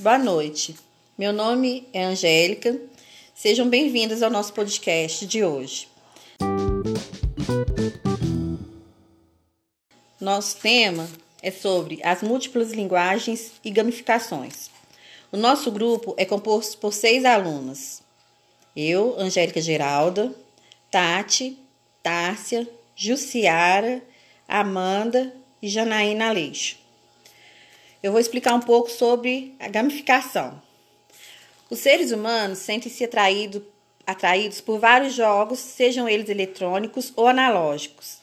Boa noite. Meu nome é Angélica. Sejam bem-vindas ao nosso podcast de hoje. Nosso tema é sobre as múltiplas linguagens e gamificações. O nosso grupo é composto por seis alunas. Eu, Angélica Geralda, Tati, Tárcia, Jussiara, Amanda e Janaína Aleixo. Eu vou explicar um pouco sobre a gamificação. Os seres humanos sentem-se atraído, atraídos por vários jogos, sejam eles eletrônicos ou analógicos.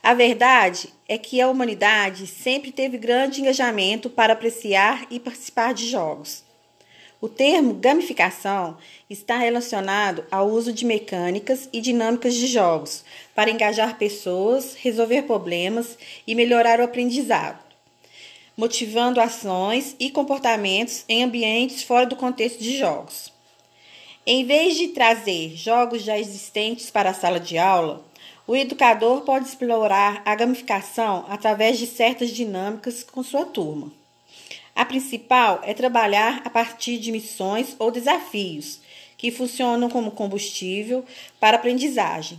A verdade é que a humanidade sempre teve grande engajamento para apreciar e participar de jogos. O termo gamificação está relacionado ao uso de mecânicas e dinâmicas de jogos para engajar pessoas, resolver problemas e melhorar o aprendizado, motivando ações e comportamentos em ambientes fora do contexto de jogos. Em vez de trazer jogos já existentes para a sala de aula, o educador pode explorar a gamificação através de certas dinâmicas com sua turma. A principal é trabalhar a partir de missões ou desafios que funcionam como combustível para aprendizagem.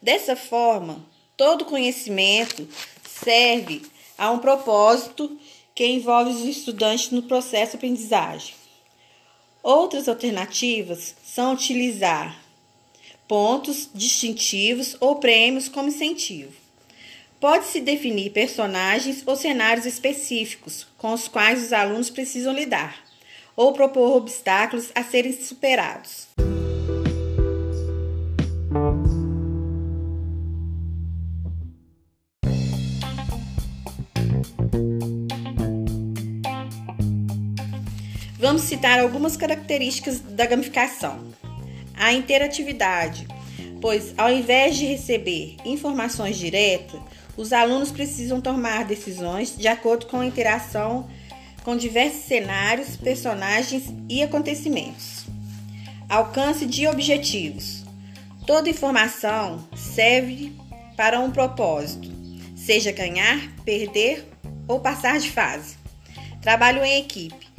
Dessa forma, todo conhecimento serve a um propósito que envolve os estudantes no processo de aprendizagem. Outras alternativas são utilizar pontos distintivos ou prêmios como incentivo. Pode-se definir personagens ou cenários específicos com os quais os alunos precisam lidar, ou propor obstáculos a serem superados. Vamos citar algumas características da gamificação. A interatividade, pois ao invés de receber informações diretas, os alunos precisam tomar decisões de acordo com a interação com diversos cenários, personagens e acontecimentos. Alcance de objetivos. Toda informação serve para um propósito, seja ganhar, perder ou passar de fase. Trabalho em equipe.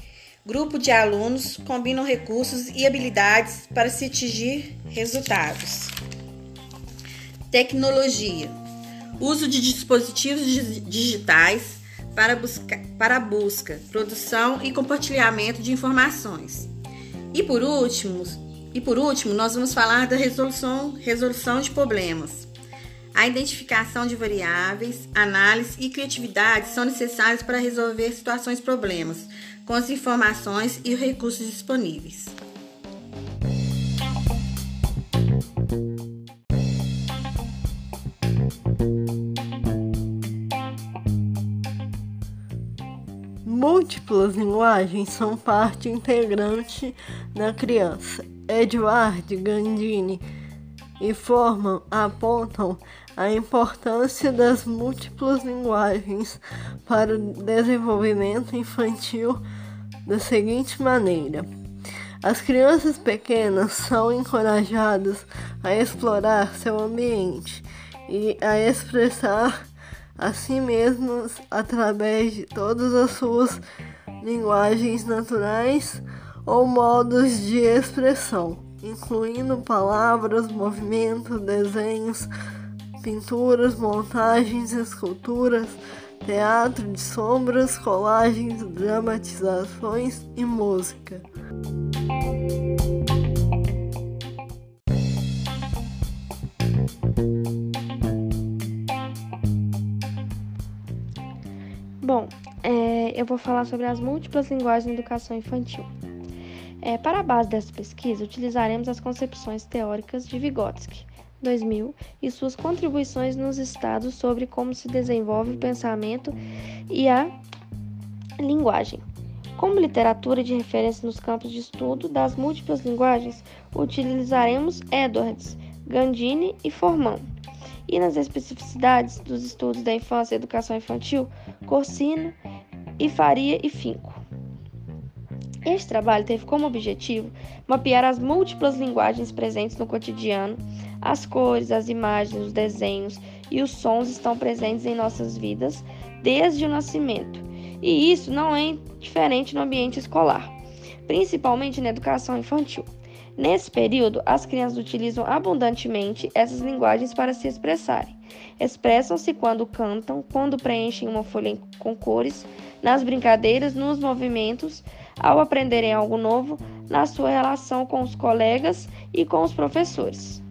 Grupo de alunos combinam recursos e habilidades para se atingir resultados. Tecnologia uso de dispositivos digitais para, busca, para busca, produção e compartilhamento de informações. E por último, e por último, nós vamos falar da resolução, resolução de problemas. A identificação de variáveis, análise e criatividade são necessários para resolver situações problemas, com as informações e recursos disponíveis. Múltiplas linguagens são parte integrante da criança. Edward Gandini Forman apontam a importância das múltiplas linguagens para o desenvolvimento infantil da seguinte maneira: as crianças pequenas são encorajadas a explorar seu ambiente e a expressar a si mesmas através de todas as suas linguagens naturais ou modos de expressão, incluindo palavras, movimentos, desenhos, pinturas, montagens, esculturas, teatro de sombras, colagens, dramatizações e música. Bom, é, eu vou falar sobre as múltiplas linguagens na educação infantil. É, para a base dessa pesquisa, utilizaremos as concepções teóricas de Vygotsky, 2000, e suas contribuições nos estados sobre como se desenvolve o pensamento e a linguagem. Como literatura de referência nos campos de estudo das múltiplas linguagens, utilizaremos Edwards, Gandini e Forman e nas especificidades dos estudos da infância e educação infantil, Corsino e Faria e Finco. Este trabalho teve como objetivo mapear as múltiplas linguagens presentes no cotidiano. As cores, as imagens, os desenhos e os sons estão presentes em nossas vidas desde o nascimento E isso não é diferente no ambiente escolar, principalmente na educação infantil. Nesse período, as crianças utilizam abundantemente essas linguagens para se expressarem. Expressam-se quando cantam, quando preenchem uma folha com cores, nas brincadeiras, nos movimentos, ao aprenderem algo novo, na sua relação com os colegas e com os professores.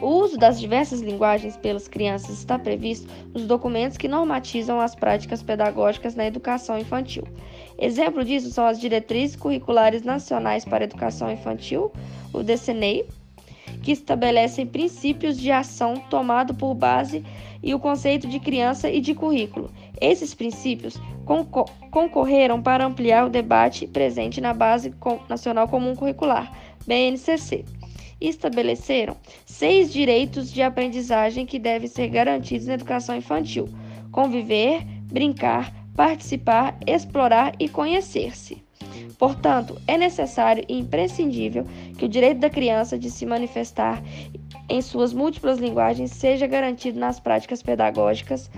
O uso das diversas linguagens pelas crianças está previsto nos documentos que normatizam as práticas pedagógicas na educação infantil. Exemplo disso são as Diretrizes Curriculares Nacionais para a Educação Infantil, o DCNEI, que estabelecem princípios de ação tomado por base e o conceito de criança e de currículo. Esses princípios concorreram para ampliar o debate presente na Base Nacional Comum Curricular, BNCC estabeleceram seis direitos de aprendizagem que devem ser garantidos na educação infantil: conviver, brincar, participar, explorar e conhecer-se. Portanto, é necessário e imprescindível que o direito da criança de se manifestar em suas múltiplas linguagens seja garantido nas práticas pedagógicas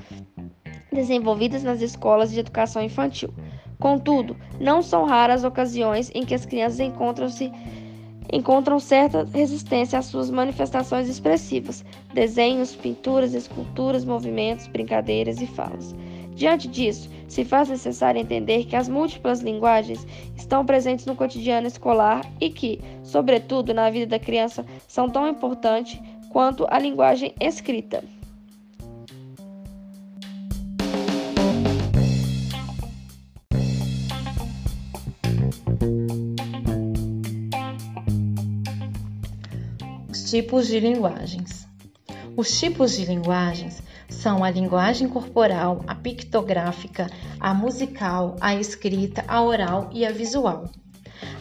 desenvolvidas nas escolas de educação infantil. Contudo, não são raras ocasiões em que as crianças encontram-se encontram certa resistência às suas manifestações expressivas, desenhos, pinturas, esculturas, movimentos, brincadeiras e falas. Diante disso, se faz necessário entender que as múltiplas linguagens estão presentes no cotidiano escolar e que, sobretudo na vida da criança, são tão importantes quanto a linguagem escrita. tipos de linguagens. Os tipos de linguagens são a linguagem corporal, a pictográfica, a musical, a escrita, a oral e a visual.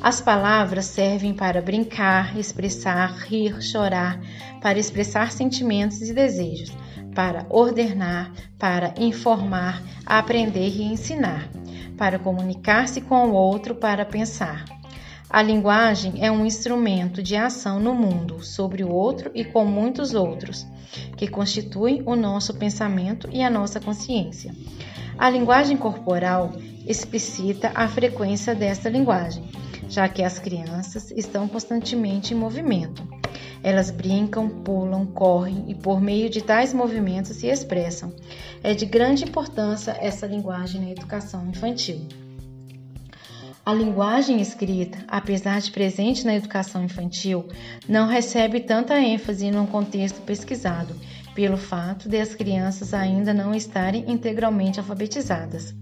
As palavras servem para brincar, expressar, rir, chorar, para expressar sentimentos e desejos, para ordenar, para informar, aprender e ensinar, para comunicar-se com o outro, para pensar. A linguagem é um instrumento de ação no mundo, sobre o outro e com muitos outros, que constituem o nosso pensamento e a nossa consciência. A linguagem corporal explicita a frequência desta linguagem, já que as crianças estão constantemente em movimento. Elas brincam, pulam, correm e, por meio de tais movimentos, se expressam. É de grande importância essa linguagem na educação infantil. A linguagem escrita, apesar de presente na educação infantil, não recebe tanta ênfase no contexto pesquisado, pelo fato de as crianças ainda não estarem integralmente alfabetizadas.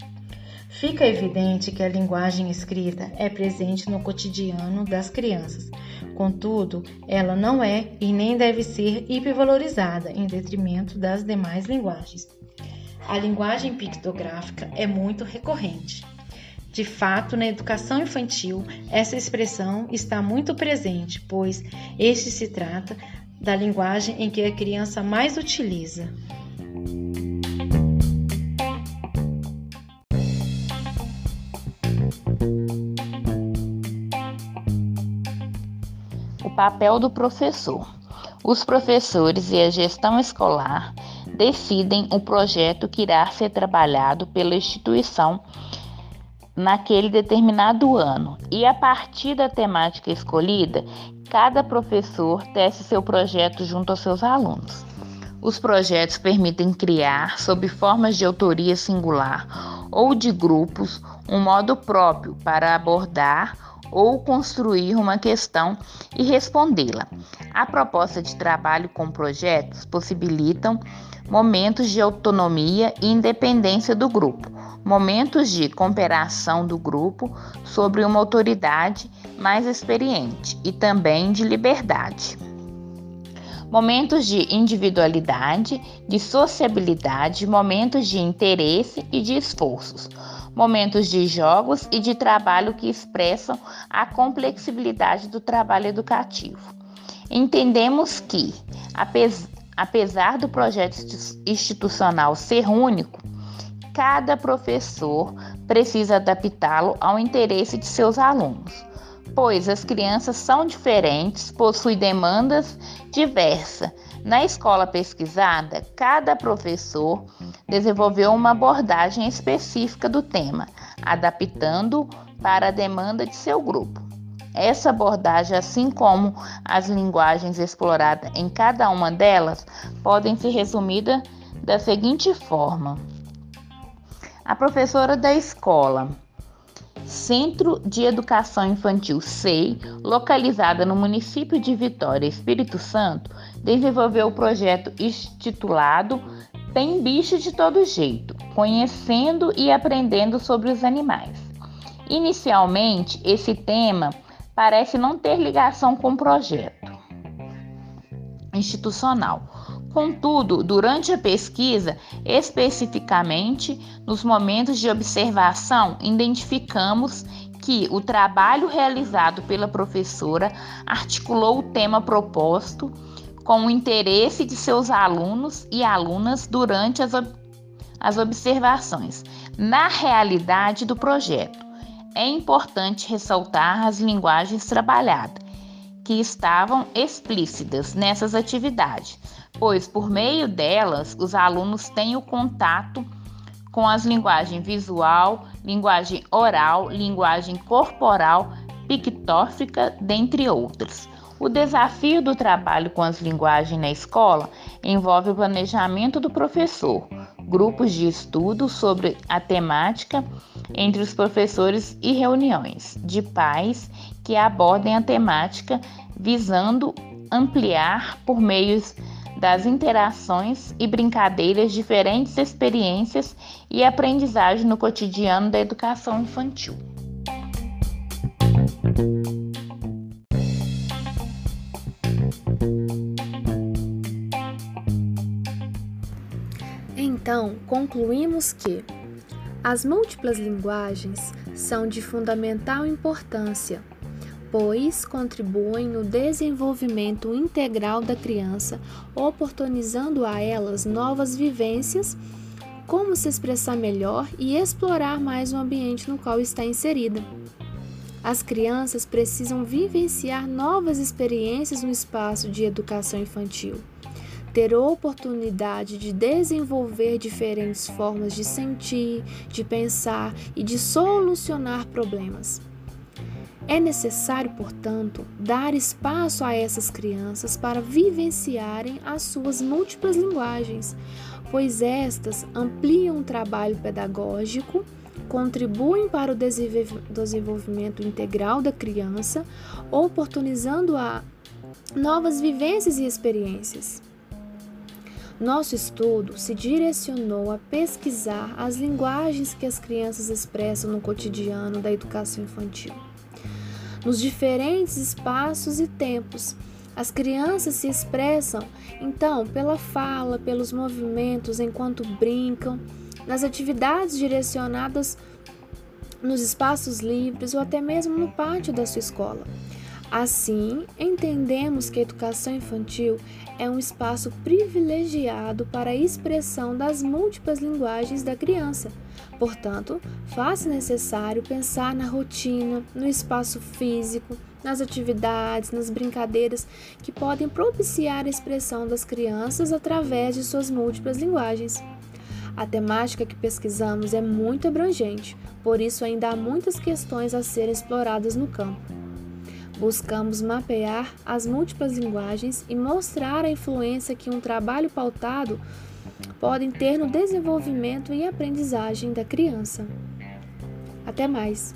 Fica evidente que a linguagem escrita é presente no cotidiano das crianças, contudo, ela não é e nem deve ser hipervalorizada em detrimento das demais linguagens. A linguagem pictográfica é muito recorrente. De fato, na educação infantil, essa expressão está muito presente, pois este se trata da linguagem em que a criança mais utiliza. O papel do professor. Os professores e a gestão escolar decidem o projeto que irá ser trabalhado pela instituição naquele determinado ano. E a partir da temática escolhida, cada professor tece seu projeto junto aos seus alunos. Os projetos permitem criar, sob formas de autoria singular ou de grupos, um modo próprio para abordar ou construir uma questão e respondê-la. A proposta de trabalho com projetos possibilitam momentos de autonomia e independência do grupo, momentos de cooperação do grupo sobre uma autoridade mais experiente e também de liberdade. Momentos de individualidade, de sociabilidade, momentos de interesse e de esforços, momentos de jogos e de trabalho que expressam a complexibilidade do trabalho educativo. Entendemos que, apesar do projeto institucional ser único, cada professor precisa adaptá-lo ao interesse de seus alunos, pois as crianças são diferentes, possuem demandas diversas, Na escola pesquisada, cada professor desenvolveu uma abordagem específica do tema, adaptando para a demanda de seu grupo. Essa abordagem, assim como as linguagens exploradas em cada uma delas, podem ser resumidas da seguinte forma: a professora da escola Centro de Educação Infantil SEI, localizada no município de Vitória, Espírito Santo, desenvolveu o projeto intitulado Tem Bicho de Todo Jeito Conhecendo e Aprendendo sobre os Animais. Inicialmente, esse tema parece não ter ligação com o projeto institucional. Contudo, durante a pesquisa, especificamente nos momentos de observação, identificamos que o trabalho realizado pela professora articulou o tema proposto com o interesse de seus alunos e alunas durante as, ob as observações na realidade do projeto. É importante ressaltar as linguagens trabalhadas, que estavam explícitas nessas atividades, pois por meio delas os alunos têm o contato com as linguagens visual, linguagem oral, linguagem corporal, pictórica, dentre outras. O desafio do trabalho com as linguagens na escola envolve o planejamento do professor, grupos de estudo sobre a temática entre os professores e reuniões de pais que abordem a temática visando ampliar por meios das interações e brincadeiras diferentes experiências e aprendizagem no cotidiano da educação infantil. Então, concluímos que as múltiplas linguagens são de fundamental importância pois contribuem no desenvolvimento integral da criança, oportunizando a elas novas vivências, como se expressar melhor e explorar mais o ambiente no qual está inserida. As crianças precisam vivenciar novas experiências no espaço de educação infantil, ter oportunidade de desenvolver diferentes formas de sentir, de pensar e de solucionar problemas. É necessário, portanto, dar espaço a essas crianças para vivenciarem as suas múltiplas linguagens, pois estas ampliam o trabalho pedagógico, contribuem para o desenvolvimento integral da criança, oportunizando a novas vivências e experiências. Nosso estudo se direcionou a pesquisar as linguagens que as crianças expressam no cotidiano da educação infantil nos diferentes espaços e tempos. As crianças se expressam, então, pela fala, pelos movimentos enquanto brincam, nas atividades direcionadas nos espaços livres ou até mesmo no pátio da sua escola. Assim, entendemos que a educação infantil é um espaço privilegiado para a expressão das múltiplas linguagens da criança. Portanto, faz necessário pensar na rotina, no espaço físico, nas atividades, nas brincadeiras que podem propiciar a expressão das crianças através de suas múltiplas linguagens. A temática que pesquisamos é muito abrangente, por isso ainda há muitas questões a serem exploradas no campo. Buscamos mapear as múltiplas linguagens e mostrar a influência que um trabalho pautado pode ter no desenvolvimento e aprendizagem da criança. Até mais!